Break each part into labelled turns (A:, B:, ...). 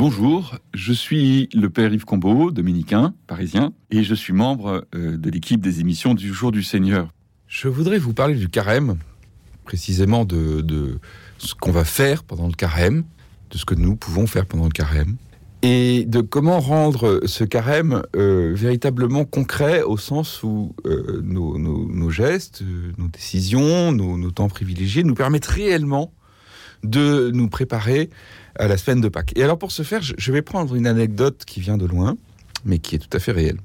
A: Bonjour, je suis le père Yves Combeau, dominicain, parisien, et je suis membre euh, de l'équipe des émissions du Jour du Seigneur.
B: Je voudrais vous parler du carême, précisément de, ce qu'on va faire pendant le carême, de ce que nous pouvons faire pendant le carême, et de comment rendre ce carême euh, véritablement concret au sens où euh, nos, gestes, nos décisions, nos temps privilégiés nous permettent réellement de nous préparer à la semaine de Pâques. Et alors pour ce faire, je- vais prendre une anecdote qui vient de loin, mais qui est tout à fait réelle.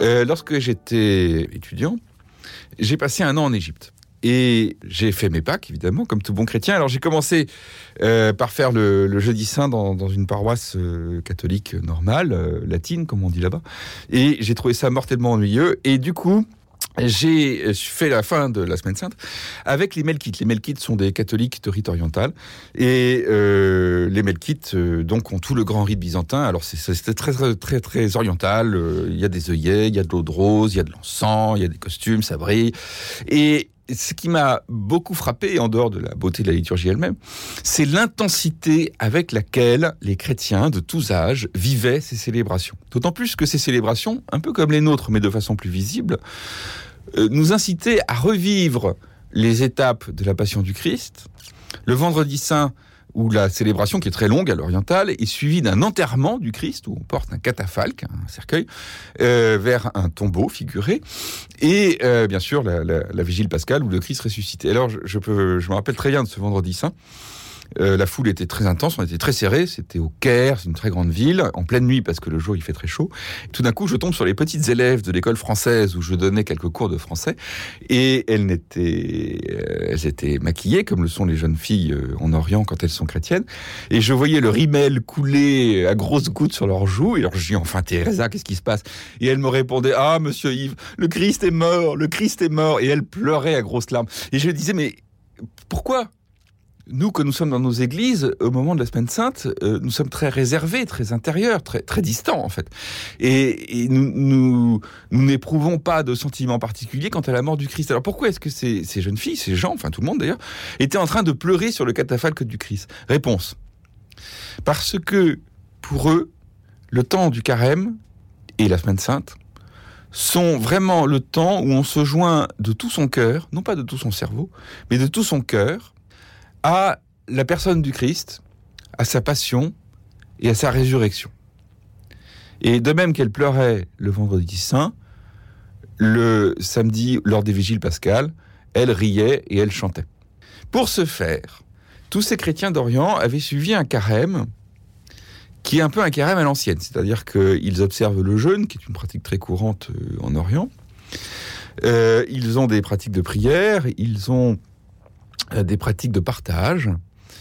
B: Euh, lorsque j'étais étudiant, j'ai passé un an en Égypte. Et j'ai fait mes Pâques, évidemment, comme tout bon chrétien. Alors j'ai commencé euh, par faire le, jeudi saint dans, une paroisse euh, catholique normale, latine, comme on dit là-bas. Et j'ai trouvé ça mortellement ennuyeux. Et du coup, j'ai fait la fin de la semaine sainte avec les Melkites. Les Melkites sont des catholiques de rite oriental. Et euh, les Melkites, euh, donc, ont tout le grand rite byzantin. Alors, c'était très, très, très, oriental. Euh, Il y a des œillets, il y a de l'eau de rose, il y a de l'encens, il y a des costumes, ça brille. Et ce qui m'a beaucoup frappé, en dehors de la beauté de la liturgie elle-même, c'est l'intensité avec laquelle les chrétiens de tous âges vivaient ces célébrations. D'autant plus que ces célébrations, un peu comme les nôtres, mais de façon plus visible, euh, nous incitaient à revivre les étapes de la Passion du Christ. Le vendredi saint, où la célébration, qui est très longue à l'oriental, est suivie d'un enterrement du Christ, où on porte un catafalque, un cercueil, euh, vers un tombeau figuré, et euh, bien sûr la, vigile pascale, où le Christ ressuscité. Alors, peux, je me rappelle très bien de ce vendredi saint. Euh, la foule était très intense, on était très serré. C'était au Caire, c'est une très grande ville, en pleine nuit parce que le jour il fait très chaud. Tout d'un coup, je tombe sur les petites élèves de l'école française où je donnais quelques cours de français et elles euh, elles étaient maquillées comme le sont les jeunes filles euh, en Orient quand elles sont chrétiennes. Et je voyais le rimel couler à grosses gouttes sur leurs joues. Et alors je dis enfin Teresa, qu'est-ce qui se passe? Et elle me répondait ah Monsieur Yves, le Christ est mort, le Christ est mort. Et elle pleurait à grosses larmes. Et je disais mais pourquoi nous, que nous sommes dans nos églises, au moment de la Semaine Sainte, euh, nous sommes très réservés, très intérieurs, très, très distants, en fait. Et, nous n'éprouvons pas de sentiments particuliers quant à la mort du Christ. Alors pourquoi est-ce que ces, ces jeunes filles, ces gens, enfin tout le monde d'ailleurs, étaient en train de pleurer sur le catafalque du Christ? Réponse. Parce que, pour eux, le temps du carême et la Semaine Sainte sont vraiment le temps où on se joint de tout son cœur, non pas de tout son cerveau, mais de tout son cœur, à la personne du Christ, à sa passion et à sa résurrection. Et de même qu'elle pleurait le vendredi saint, le samedi, lors des vigiles pascales, elle riait et elle chantait. Pour ce faire, tous ces chrétiens d'Orient avaient suivi un carême qui est un peu un carême à l'ancienne, c'est-à-dire qu'ils observent le jeûne, qui est une pratique très courante euh, en Orient. Euh, ils ont des pratiques de prière, ils ont des pratiques de partage,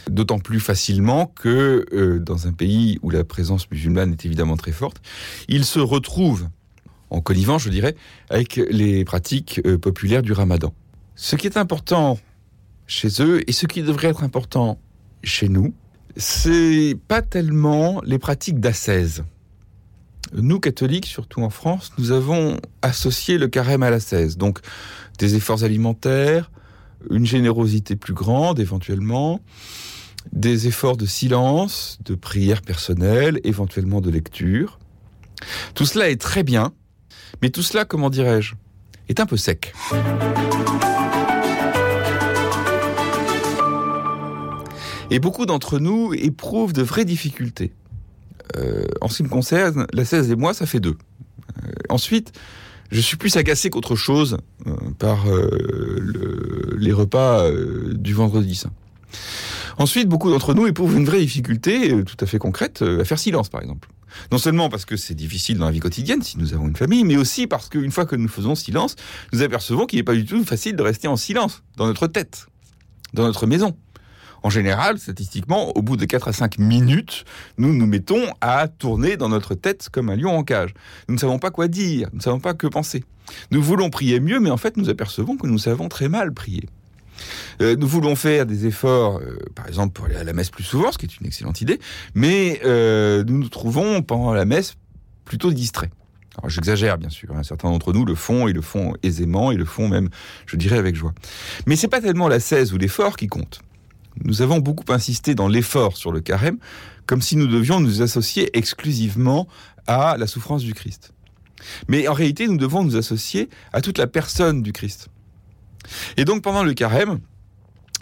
B: d'autant plus facilement que euh, dans un pays où la présence musulmane est évidemment très forte, ils se retrouvent en connivant, je dirais, avec les pratiques euh, populaires du ramadan. Ce qui est important chez eux et ce qui devrait être important chez nous, c'est pas tellement les pratiques d'ascèse. Nous, catholiques, surtout en France, nous avons associé le carême à l'ascèse. Donc, des efforts alimentaires, une générosité plus grande éventuellement, des efforts de silence, de prière personnelle, éventuellement de lecture. Tout cela est très bien, mais tout cela, comment dirais-je, est un peu sec. Et beaucoup d'entre nous éprouvent de vraies difficultés. Euh, en ce qui me concerne, la 16 et moi, ça fait deux. Euh, ensuite, je suis plus agacé qu'autre chose euh, par euh, le- les repas euh, du vendredi saint. Ensuite, beaucoup d'entre nous éprouvent une vraie difficulté euh, tout à fait concrète euh, à faire silence, par exemple. Non seulement parce que c'est difficile dans la vie quotidienne si nous avons une famille, mais aussi parce qu'une fois que nous faisons silence, nous apercevons qu'il n'est pas du tout facile de rester en silence dans notre tête, dans notre maison. En général, statistiquement, au bout de 4 à 5 minutes, nous nous mettons à tourner dans notre tête comme un lion en cage. Nous ne savons pas quoi dire, nous ne savons pas que penser. Nous voulons prier mieux, mais en fait, nous apercevons que nous savons très mal prier. Euh, nous voulons faire des efforts, euh, par exemple, pour aller à la messe plus souvent, ce qui est une excellente idée, mais euh, nous nous trouvons pendant la messe plutôt distraits. J'exagère bien sûr, hein. certains d'entre nous le font, et le font aisément, et le font même, je dirais, avec joie. Mais c'est pas tellement la 16 ou l'effort qui compte. Nous avons beaucoup insisté dans l'effort sur le carême, comme si nous devions nous associer exclusivement à la souffrance du Christ. Mais en réalité, nous devons nous associer à toute la personne du Christ. Et donc pendant le carême,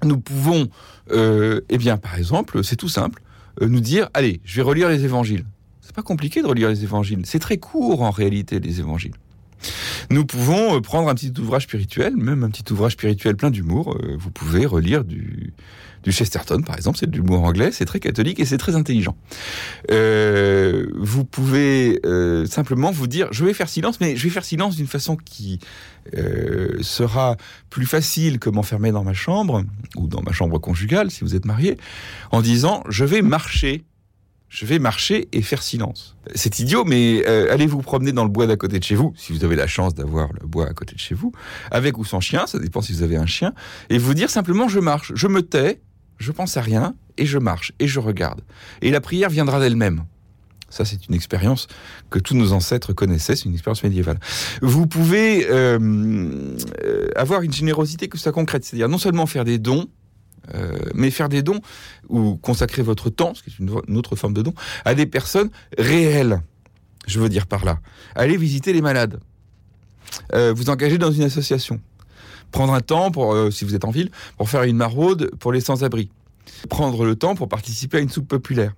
B: nous pouvons, euh, eh bien, par exemple, c'est tout simple, euh, nous dire, allez, je vais relire les évangiles. C'est pas compliqué de relire les évangiles. C'est très court en réalité les évangiles. Nous pouvons euh, prendre un petit ouvrage spirituel, même un petit ouvrage spirituel plein d'humour. Euh, vous pouvez relire du, du Chesterton, par exemple, c'est de l'humour anglais, c'est très catholique et c'est très intelligent. Euh, vous pouvez simplement vous dire, je vais faire silence, mais je vais faire silence d'une façon qui sera plus facile que m'enfermer dans ma chambre, ou dans ma chambre conjugale, si vous êtes marié, en disant, je vais marcher je vais marcher et faire silence. C'est idiot, mais euh, allez vous promener dans le bois d'à côté de chez vous, si vous avez la chance d'avoir le bois à côté de chez vous, avec ou sans chien, ça dépend si vous avez un chien, et vous dire simplement je marche, je me tais, je pense à rien, et je marche, et je regarde. Et la prière viendra d'elle-même. Ça, c'est une expérience que tous nos ancêtres connaissaient, c'est une expérience médiévale. Vous pouvez euh, euh, avoir une générosité que ça concrète, c'est-à-dire non seulement faire des dons, euh, mais faire des dons ou consacrer votre temps, ce qui est une, autre forme de don, à des personnes réelles. Je veux dire par là. Aller visiter les malades. Euh, vous engager dans une association. Prendre un temps, pour, euh, si vous êtes en ville, pour faire une maraude pour les sans-abri. Prendre le temps pour participer à une soupe populaire.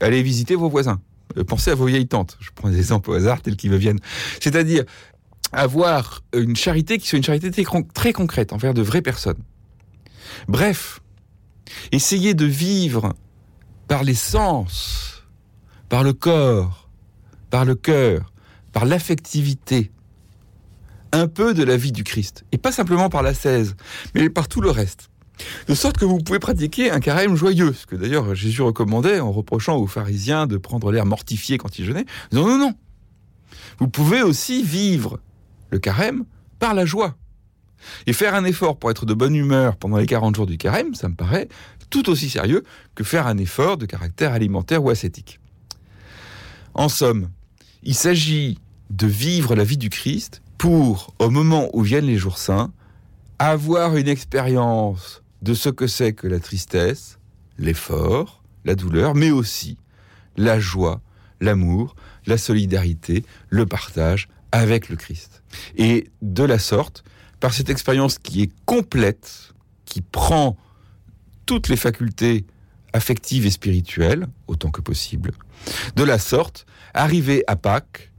B: Aller visiter vos voisins. Pensez à vos vieilles tantes. Je prends des exemples au hasard tels qu'ils me viennent. C'est-à-dire avoir une charité qui soit une charité très concrète envers de vraies personnes. Bref, essayez de vivre par les sens, par le corps, par le cœur, par l'affectivité, un peu de la vie du Christ. Et pas simplement par la 16, mais par tout le reste. De sorte que vous pouvez pratiquer un carême joyeux, ce que d'ailleurs Jésus recommandait en reprochant aux pharisiens de prendre l'air mortifié quand ils jeûnaient. Non, non, non. Vous pouvez aussi vivre le carême par la joie. Et faire un effort pour être de bonne humeur pendant les 40 jours du carême, ça me paraît tout aussi sérieux que faire un effort de caractère alimentaire ou ascétique. En somme, il s'agit de vivre la vie du Christ pour, au moment où viennent les jours saints, avoir une expérience de ce que c'est que la tristesse, l'effort, la douleur, mais aussi la joie, l'amour, la solidarité, le partage avec le Christ. Et de la sorte, par cette expérience qui est complète, qui prend toutes les facultés affectives et spirituelles, autant que possible, de la sorte, arriver à Pâques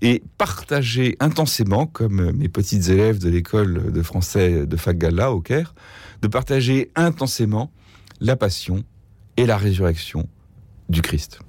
B: et partager intensément, comme mes petites élèves de l'école de français de Fagala au Caire, de partager intensément la passion et la résurrection du Christ.